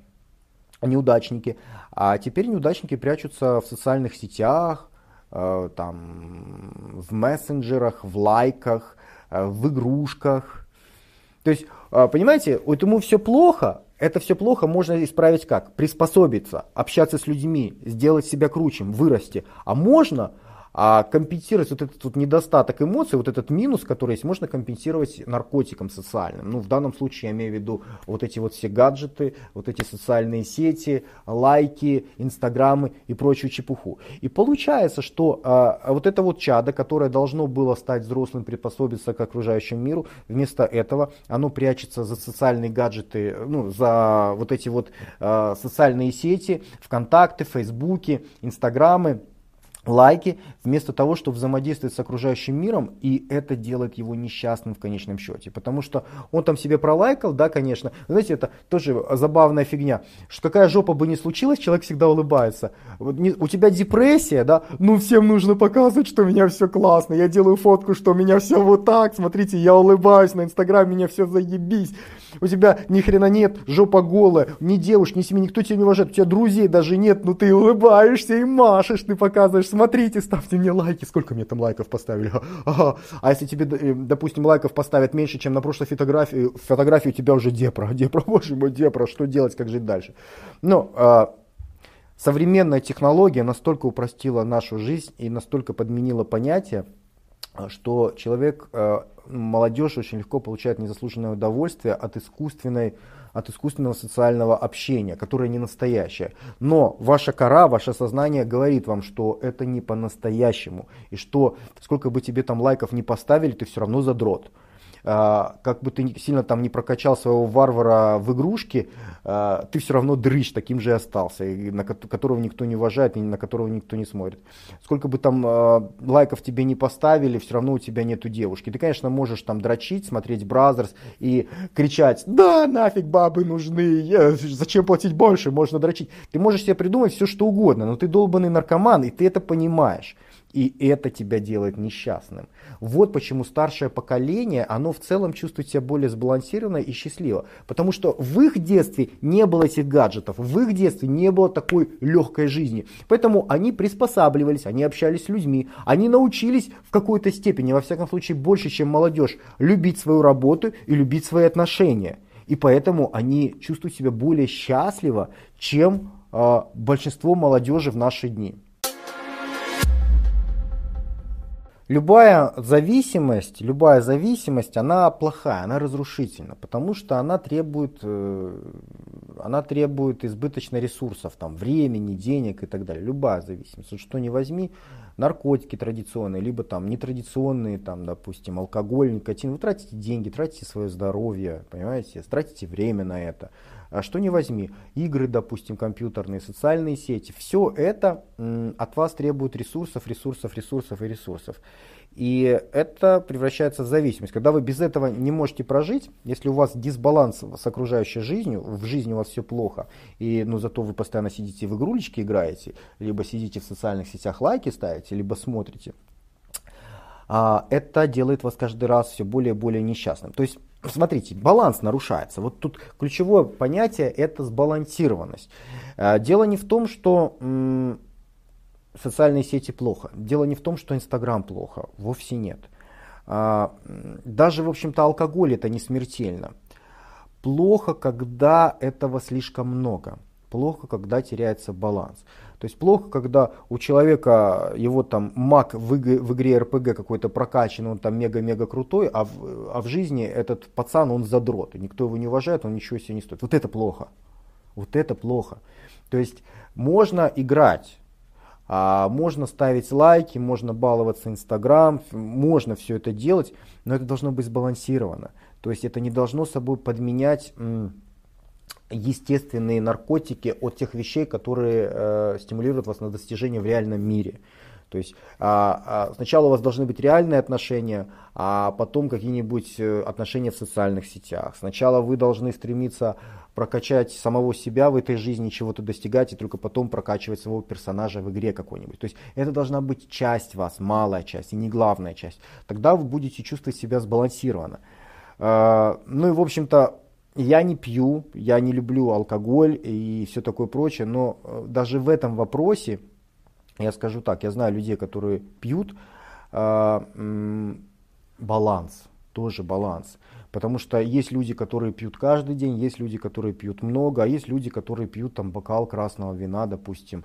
неудачники. А теперь неудачники прячутся в социальных сетях, э, там, в мессенджерах, в лайках, э, в игрушках. То есть, э, понимаете, вот ему все плохо, это все плохо можно исправить как? Приспособиться, общаться с людьми, сделать себя круче, вырасти. А можно а компенсировать вот этот вот недостаток эмоций, вот этот минус, который есть, можно компенсировать наркотиком социальным. Ну, в данном случае я имею в виду вот эти вот все гаджеты, вот эти социальные сети, лайки, инстаграмы и прочую чепуху. И получается, что а, вот это вот чадо, которое должно было стать взрослым, приспособиться к окружающему миру, вместо этого оно прячется за социальные гаджеты, ну, за вот эти вот а, социальные сети, ВКонтакте, Фейсбуке, Инстаграмы, лайки, вместо того, чтобы взаимодействовать с окружающим миром, и это делает его несчастным в конечном счете. Потому что он там себе пролайкал, да, конечно. Знаете, это тоже забавная фигня, что какая жопа бы ни случилась, человек всегда улыбается. Вот не, у тебя депрессия, да, ну всем нужно показывать, что у меня все классно, я делаю фотку, что у меня все вот так, смотрите, я улыбаюсь, на инстаграме меня все заебись. У тебя ни хрена нет, жопа голая, ни девушки, ни семьи, никто тебя не уважает, у тебя друзей даже нет, но ты улыбаешься и машешь, ты показываешь, смотрите, ставьте мне лайки, сколько мне там лайков поставили, (laughs) ага. а если тебе, э, допустим, лайков поставят меньше, чем на прошлой фотографии, фотографии у тебя уже депра, (laughs) депра, боже мой, депра, что делать, как жить дальше? Ну, а, современная технология настолько упростила нашу жизнь и настолько подменила понятия, что человек, э, молодежь очень легко получает незаслуженное удовольствие от искусственной от искусственного социального общения, которое не настоящее. Но ваша кора, ваше сознание говорит вам, что это не по-настоящему. И что сколько бы тебе там лайков не поставили, ты все равно задрот. А, как бы ты сильно там не прокачал своего варвара в игрушке, а, ты все равно дрыщ таким же и остался, на которого никто не уважает и на которого никто не смотрит. Сколько бы там а, лайков тебе не поставили, все равно у тебя нету девушки. Ты, конечно, можешь там дрочить, смотреть Brazzers и кричать, да, нафиг бабы нужны, зачем платить больше, можно дрочить. Ты можешь себе придумать все, что угодно, но ты долбанный наркоман, и ты это понимаешь. И это тебя делает несчастным. Вот почему старшее поколение, оно в целом чувствует себя более сбалансированно и счастливо. Потому что в их детстве не было этих гаджетов, в их детстве не было такой легкой жизни. Поэтому они приспосабливались, они общались с людьми, они научились в какой-то степени, во всяком случае больше, чем молодежь, любить свою работу и любить свои отношения. И поэтому они чувствуют себя более счастливо, чем э, большинство молодежи в наши дни. Любая зависимость, любая зависимость, она плохая, она разрушительна, потому что она требует, э, она требует избыточно ресурсов, там, времени, денег и так далее. Любая зависимость. Что не возьми, наркотики традиционные, либо там нетрадиционные, там, допустим, алкоголь, никотин. Вы тратите деньги, тратите свое здоровье, понимаете, тратите время на это. А что не возьми, игры, допустим, компьютерные, социальные сети, все это от вас требует ресурсов, ресурсов, ресурсов и ресурсов. И это превращается в зависимость. Когда вы без этого не можете прожить, если у вас дисбаланс с окружающей жизнью, в жизни у вас все плохо, и ну, зато вы постоянно сидите в игрулечки играете, либо сидите в социальных сетях лайки ставите, либо смотрите, а, это делает вас каждый раз все более и более несчастным. То есть Смотрите, баланс нарушается. Вот тут ключевое понятие это сбалансированность. А, дело не в том, что социальные сети плохо. Дело не в том, что Инстаграм плохо. Вовсе нет. А, даже, в общем-то, алкоголь это не смертельно. Плохо, когда этого слишком много. Плохо, когда теряется баланс. То есть плохо, когда у человека его там маг в, игре, в игре РПГ какой-то прокачан, он там мега-мега крутой, а в, а в жизни этот пацан, он задрот, и никто его не уважает, он ничего себе не стоит. Вот это плохо. Вот это плохо. То есть можно играть, а можно ставить лайки, можно баловаться Инстаграм, можно все это делать, но это должно быть сбалансировано. То есть это не должно собой подменять естественные наркотики от тех вещей, которые э, стимулируют вас на достижение в реальном мире. То есть а, а, сначала у вас должны быть реальные отношения, а потом какие-нибудь э, отношения в социальных сетях. Сначала вы должны стремиться прокачать самого себя в этой жизни, чего-то достигать, и только потом прокачивать своего персонажа в игре какой-нибудь. То есть это должна быть часть вас, малая часть, и не главная часть. Тогда вы будете чувствовать себя сбалансированно. А, ну и, в общем-то, я не пью, я не люблю алкоголь и все такое прочее, но э, даже в этом вопросе я скажу так, я знаю людей, которые пьют, э, баланс, тоже баланс. Потому что есть люди, которые пьют каждый день, есть люди, которые пьют много, а есть люди, которые пьют там бокал красного вина, допустим,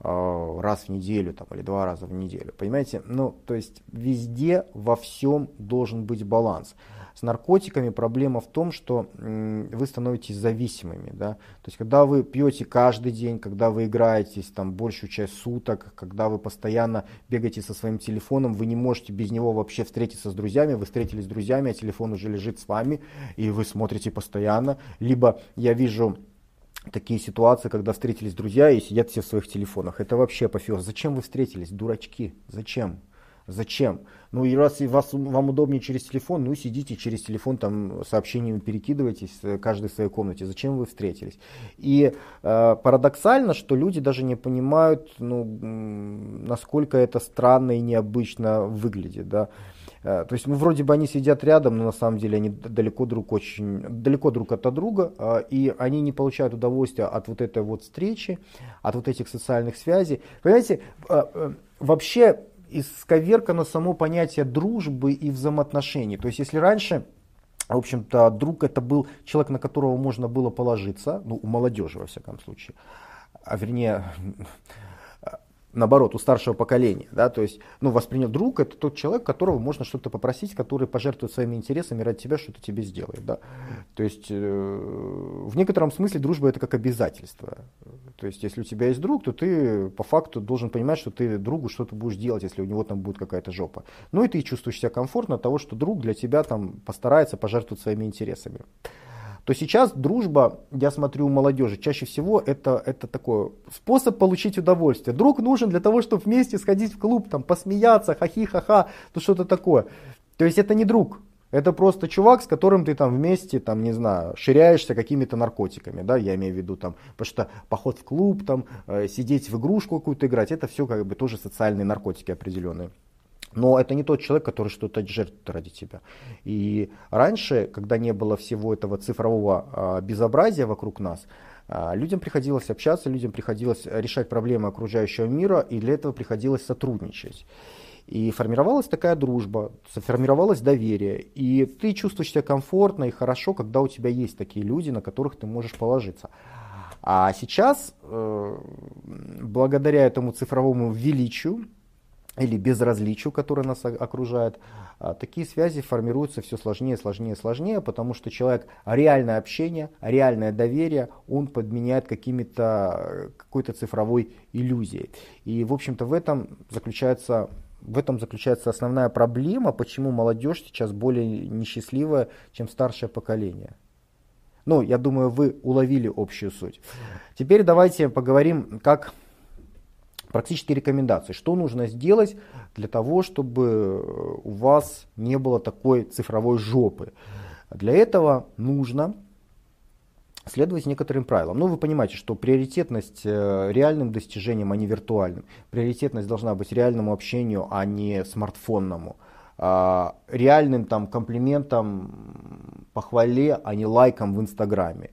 э, раз в неделю там, или два раза в неделю. Понимаете? Ну, то есть везде, во всем должен быть баланс. С наркотиками проблема в том, что вы становитесь зависимыми. Да? То есть, когда вы пьете каждый день, когда вы играетесь там большую часть суток, когда вы постоянно бегаете со своим телефоном, вы не можете без него вообще встретиться с друзьями, вы встретились с друзьями, а телефон уже лежит с вами, и вы смотрите постоянно. Либо я вижу такие ситуации, когда встретились друзья и сидят все в своих телефонах. Это вообще апофеоз. Зачем вы встретились, дурачки? Зачем? Зачем? Ну и раз и вас, вам удобнее через телефон, ну сидите через телефон, там сообщениями перекидывайтесь, э, каждый в своей комнате. Зачем вы встретились? И э, парадоксально, что люди даже не понимают, ну, насколько это странно и необычно выглядит. Да? Э, то есть, ну, вроде бы они сидят рядом, но на самом деле они далеко друг, очень, далеко друг от друга, э, и они не получают удовольствия от вот этой вот встречи, от вот этих социальных связей. Понимаете, э, вообще исковеркано само понятие дружбы и взаимоотношений. То есть если раньше в общем-то, друг это был человек, на которого можно было положиться, ну, у молодежи, во всяком случае, а вернее, наоборот, у старшего поколения, да, то есть, ну, воспринял друг, это тот человек, которого можно что-то попросить, который пожертвует своими интересами ради тебя, что-то тебе сделает, да, то есть, э, в некотором смысле дружба это как обязательство, то есть, если у тебя есть друг, то ты по факту должен понимать, что ты другу что-то будешь делать, если у него там будет какая-то жопа, ну, и ты чувствуешь себя комфортно от того, что друг для тебя там постарается пожертвовать своими интересами то сейчас дружба, я смотрю у молодежи, чаще всего это, это такой способ получить удовольствие. Друг нужен для того, чтобы вместе сходить в клуб, там, посмеяться, хахи-ха-ха, то что-то такое. То есть это не друг, это просто чувак, с которым ты там вместе, там, не знаю, ширяешься какими-то наркотиками, да, я имею в виду там, потому что поход в клуб, там, э, сидеть в игрушку какую-то играть, это все как бы тоже социальные наркотики определенные. Но это не тот человек, который что-то жертвует ради тебя. И раньше, когда не было всего этого цифрового а, безобразия вокруг нас, а, людям приходилось общаться, людям приходилось решать проблемы окружающего мира, и для этого приходилось сотрудничать. И формировалась такая дружба, сформировалось доверие. И ты чувствуешь себя комфортно и хорошо, когда у тебя есть такие люди, на которых ты можешь положиться. А сейчас, э, благодаря этому цифровому величию, или безразличию, которое нас окружает, а, такие связи формируются все сложнее, сложнее, сложнее, потому что человек реальное общение, реальное доверие, он подменяет какими-то какой-то цифровой иллюзией. И, в общем-то, в этом заключается в этом заключается основная проблема, почему молодежь сейчас более несчастливая, чем старшее поколение. Ну, я думаю, вы уловили общую суть. Теперь давайте поговорим, как практические рекомендации. Что нужно сделать для того, чтобы у вас не было такой цифровой жопы? Для этого нужно следовать некоторым правилам. Ну, вы понимаете, что приоритетность э, реальным достижениям, а не виртуальным. Приоритетность должна быть реальному общению, а не смартфонному. А, реальным там комплиментом, похвале, а не лайком в Инстаграме.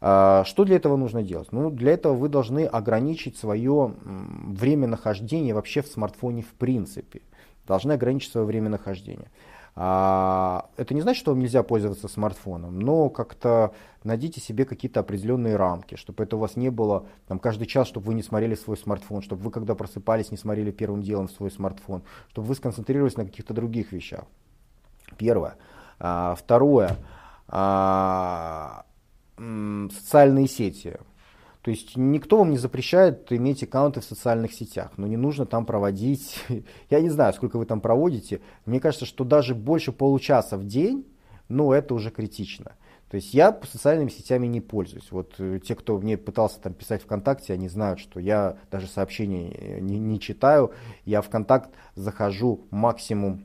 А, что для этого нужно делать? Ну, для этого вы должны ограничить свое время нахождения вообще в смартфоне в принципе. Должны ограничить свое время нахождения. А, это не значит, что вам нельзя пользоваться смартфоном, но как-то найдите себе какие-то определенные рамки, чтобы это у вас не было там, каждый час, чтобы вы не смотрели свой смартфон, чтобы вы, когда просыпались, не смотрели первым делом свой смартфон, чтобы вы сконцентрировались на каких-то других вещах. Первое. А, второе социальные сети. То есть никто вам не запрещает иметь аккаунты в социальных сетях, но не нужно там проводить, (laughs) я не знаю, сколько вы там проводите, мне кажется, что даже больше получаса в день, ну это уже критично. То есть я социальными сетями не пользуюсь. Вот э, те, кто мне пытался там писать ВКонтакте, они знают, что я даже сообщений э, не, не читаю. Я ВКонтакт захожу максимум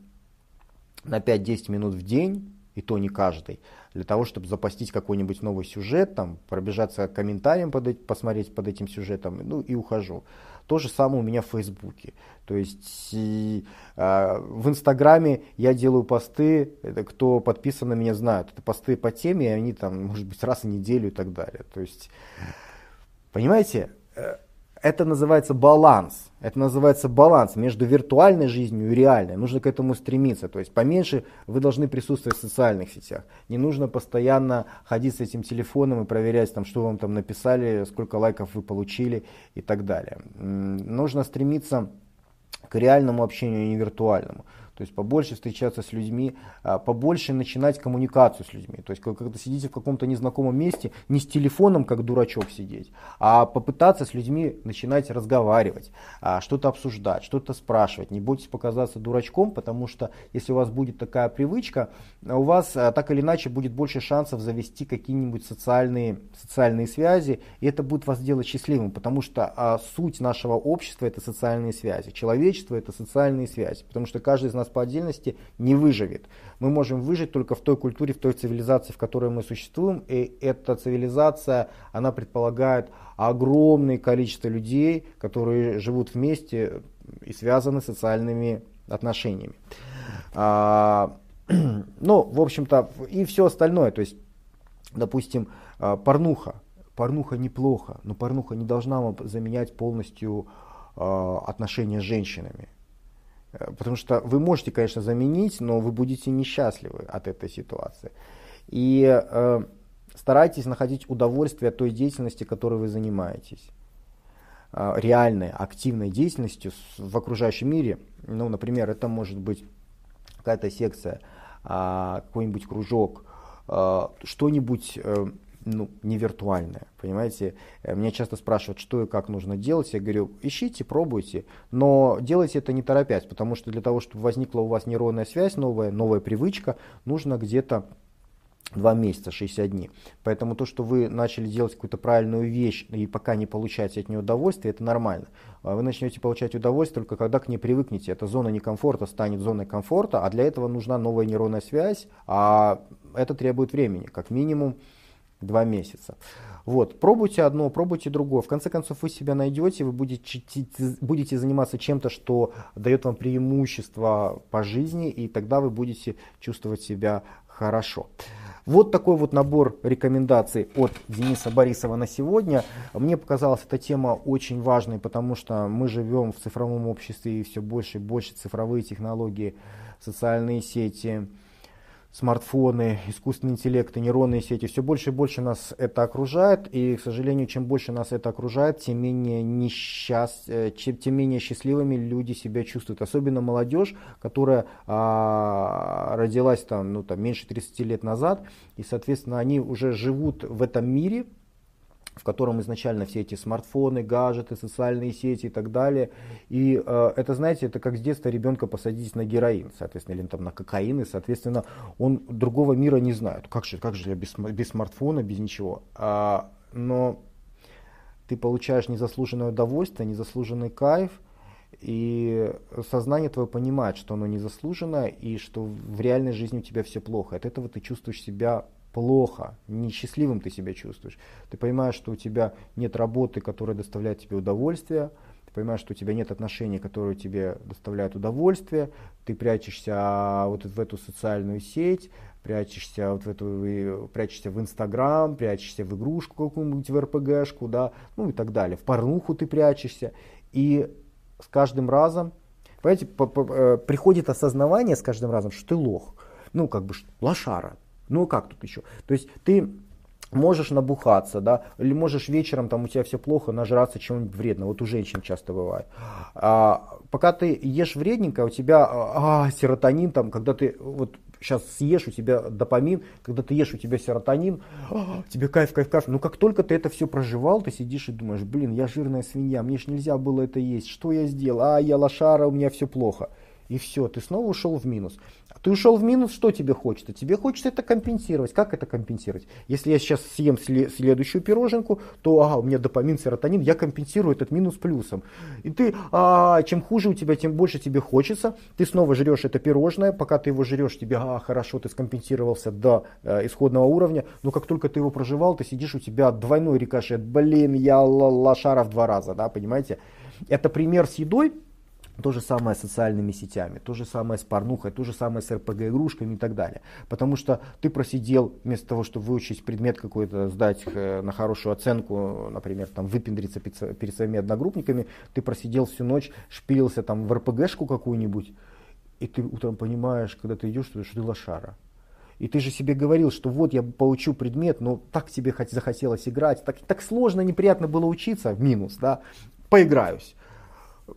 на 5-10 минут в день, и то не каждый для того, чтобы запастить какой-нибудь новый сюжет, там, пробежаться комментарием, под, посмотреть под этим сюжетом, ну и ухожу. То же самое у меня в Фейсбуке. То есть и, э, в Инстаграме я делаю посты, это кто подписан на меня знают, это посты по теме, и они там, может быть, раз в неделю и так далее. То есть, понимаете, э, это называется баланс. Это называется баланс между виртуальной жизнью и реальной. Нужно к этому стремиться. То есть поменьше вы должны присутствовать в социальных сетях. Не нужно постоянно ходить с этим телефоном и проверять, там, что вам там написали, сколько лайков вы получили и так далее. Нужно стремиться к реальному общению, а не виртуальному. То есть побольше встречаться с людьми, а, побольше начинать коммуникацию с людьми. То есть когда сидите в каком-то незнакомом месте, не с телефоном, как дурачок сидеть, а попытаться с людьми начинать разговаривать, а, что-то обсуждать, что-то спрашивать. Не бойтесь показаться дурачком, потому что если у вас будет такая привычка, у вас так или иначе будет больше шансов завести какие-нибудь социальные, социальные связи, и это будет вас делать счастливым, потому что суть нашего общества это социальные связи. Человечество это социальные связи, потому что каждый из нас по отдельности не выживет. Мы можем выжить только в той культуре, в той цивилизации, в которой мы существуем. И эта цивилизация, она предполагает огромное количество людей, которые живут вместе и связаны социальными отношениями. А, (clears throat) ну, в общем-то, и все остальное. То есть, допустим, а, порнуха. Порнуха неплохо, но порнуха не должна заменять полностью а, отношения с женщинами. Потому что вы можете, конечно, заменить, но вы будете несчастливы от этой ситуации. И э, старайтесь находить удовольствие от той деятельности, которой вы занимаетесь. Э, реальной, активной деятельностью в окружающем мире. Ну, например, это может быть какая-то секция, э, какой-нибудь кружок, э, что-нибудь э, ну, не виртуальное, понимаете. Э, меня часто спрашивают, что и как нужно делать. Я говорю, ищите, пробуйте, но делайте это не торопясь, потому что для того, чтобы возникла у вас нейронная связь новая, новая привычка, нужно где-то два месяца, 60 дней. Поэтому то, что вы начали делать какую-то правильную вещь и пока не получаете от нее удовольствие, это нормально. А вы начнете получать удовольствие только когда к ней привыкнете. Эта зона некомфорта станет зоной комфорта, а для этого нужна новая нейронная связь, а это требует времени, как минимум два месяца. Вот, пробуйте одно, пробуйте другое. В конце концов, вы себя найдете, вы будете, будете заниматься чем-то, что дает вам преимущество по жизни, и тогда вы будете чувствовать себя хорошо. Вот такой вот набор рекомендаций от Дениса Борисова на сегодня. Мне показалась эта тема очень важной, потому что мы живем в цифровом обществе и все больше и больше цифровые технологии, социальные сети, смартфоны, искусственный интеллект нейронные сети, все больше и больше нас это окружает, и, к сожалению, чем больше нас это окружает, тем менее, несчаст... Э, тем менее счастливыми люди себя чувствуют. Особенно молодежь, которая а, родилась там, ну, там, меньше 30 лет назад, и, соответственно, они уже живут в этом мире, в котором изначально все эти смартфоны, гаджеты, социальные сети и так далее. И э, это, знаете, это как с детства ребенка посадить на героин, соответственно, или там на кокаин, и, соответственно, он другого мира не знает. Как же, как же я без, без смартфона, без ничего? А, но ты получаешь незаслуженное удовольствие, незаслуженный кайф, и сознание твое понимает, что оно незаслуженно, и что в реальной жизни у тебя все плохо. От этого ты чувствуешь себя плохо, несчастливым ты себя чувствуешь. Ты понимаешь, что у тебя нет работы, которая доставляет тебе удовольствие, ты понимаешь, что у тебя нет отношений, которые тебе доставляют удовольствие, ты прячешься а, вот в эту социальную сеть, прячешься вот в эту, прячешься в Инстаграм, прячешься в игрушку какую-нибудь, в РПГшку, да, ну и так далее. В порнуху ты прячешься. И с каждым разом, понимаете, э, приходит осознавание с каждым разом, что ты лох. Ну, как бы, лошара, ну как тут еще? То есть ты можешь набухаться, да, или можешь вечером, там у тебя все плохо, нажраться чего-нибудь вредного. Вот у женщин часто бывает. А, пока ты ешь вредненько, у тебя а, серотонин, там, когда ты вот сейчас съешь, у тебя допамин, когда ты ешь, у тебя серотонин, а, тебе кайф, кайф, кайф. Но как только ты это все проживал, ты сидишь и думаешь, блин, я жирная свинья, мне же нельзя было это есть, что я сделал, а, я лошара, у меня все плохо и все, ты снова ушел в минус. Ты ушел в минус, что тебе хочется? Тебе хочется это компенсировать. Как это компенсировать? Если я сейчас съем следующую пироженку, то ага, у меня допамин, серотонин, я компенсирую этот минус плюсом. И ты, а, чем хуже у тебя, тем больше тебе хочется. Ты снова жрешь это пирожное, пока ты его жрешь, тебе, а, хорошо, ты скомпенсировался до э, исходного уровня. Но как только ты его проживал, ты сидишь, у тебя двойной рикошет. Блин, я лошара в два раза, да, понимаете? Это пример с едой, То же самое с социальными сетями, то же самое с порнухой, то же самое с РПГ-игрушками и так далее. Потому что ты просидел, вместо того, чтобы выучить предмет какой-то, сдать э, на хорошую оценку, например, там, выпендриться перед своими одногруппниками, ты просидел всю ночь, шпилился там в РПГшку какую-нибудь, и ты утром понимаешь, когда ты идешь, что ты лошара. И ты же себе говорил, что вот я получу предмет, но так тебе захотелось играть, так, так сложно, неприятно было учиться, минус, да, поиграюсь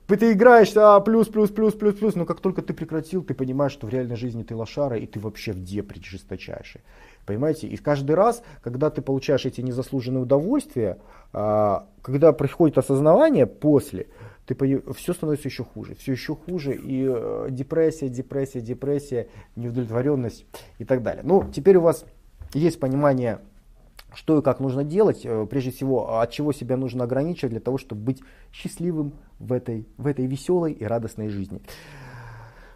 ты играешь, а, плюс, плюс, плюс, плюс, плюс, но как только ты прекратил, ты понимаешь, что в реальной жизни ты лошара, и ты вообще в депре жесточайший. Понимаете? И каждый раз, когда ты получаешь эти незаслуженные удовольствия, а, когда приходит осознавание после, ты все становится еще хуже, все еще хуже, и э, депрессия, депрессия, депрессия, неудовлетворенность и так далее. Ну, теперь у вас есть понимание что и как нужно делать, э, прежде всего, от чего себя нужно ограничивать для того, чтобы быть счастливым в этой, в этой веселой и радостной жизни.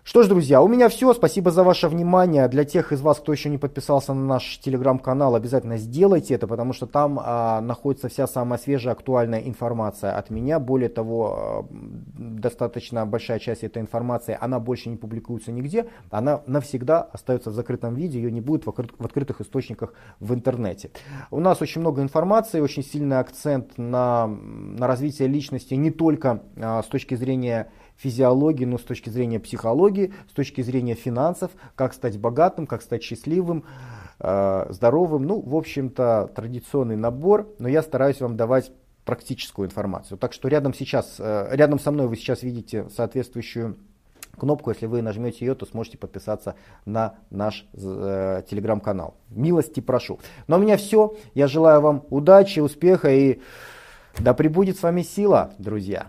Что ж, друзья, у меня все. Спасибо за ваше внимание. Для тех из вас, кто еще не подписался на наш телеграм-канал, обязательно сделайте это, потому что там а, находится вся самая свежая, актуальная информация от меня. Более того, достаточно большая часть этой информации, она больше не публикуется нигде. Она навсегда остается в закрытом виде, ее не будет в, в открытых источниках в интернете. У нас очень много информации, очень сильный акцент на, на развитие личности не только а, с точки зрения физиологии, но с точки зрения психологии, с точки зрения финансов, как стать богатым, как стать счастливым, э, здоровым. Ну, в общем-то, традиционный набор, но я стараюсь вам давать практическую информацию. Так что рядом сейчас, э, рядом со мной вы сейчас видите соответствующую кнопку, если вы нажмете ее, то сможете подписаться на наш э, телеграм-канал. Милости прошу. Но у меня все. Я желаю вам удачи, успеха и да пребудет с вами сила, друзья.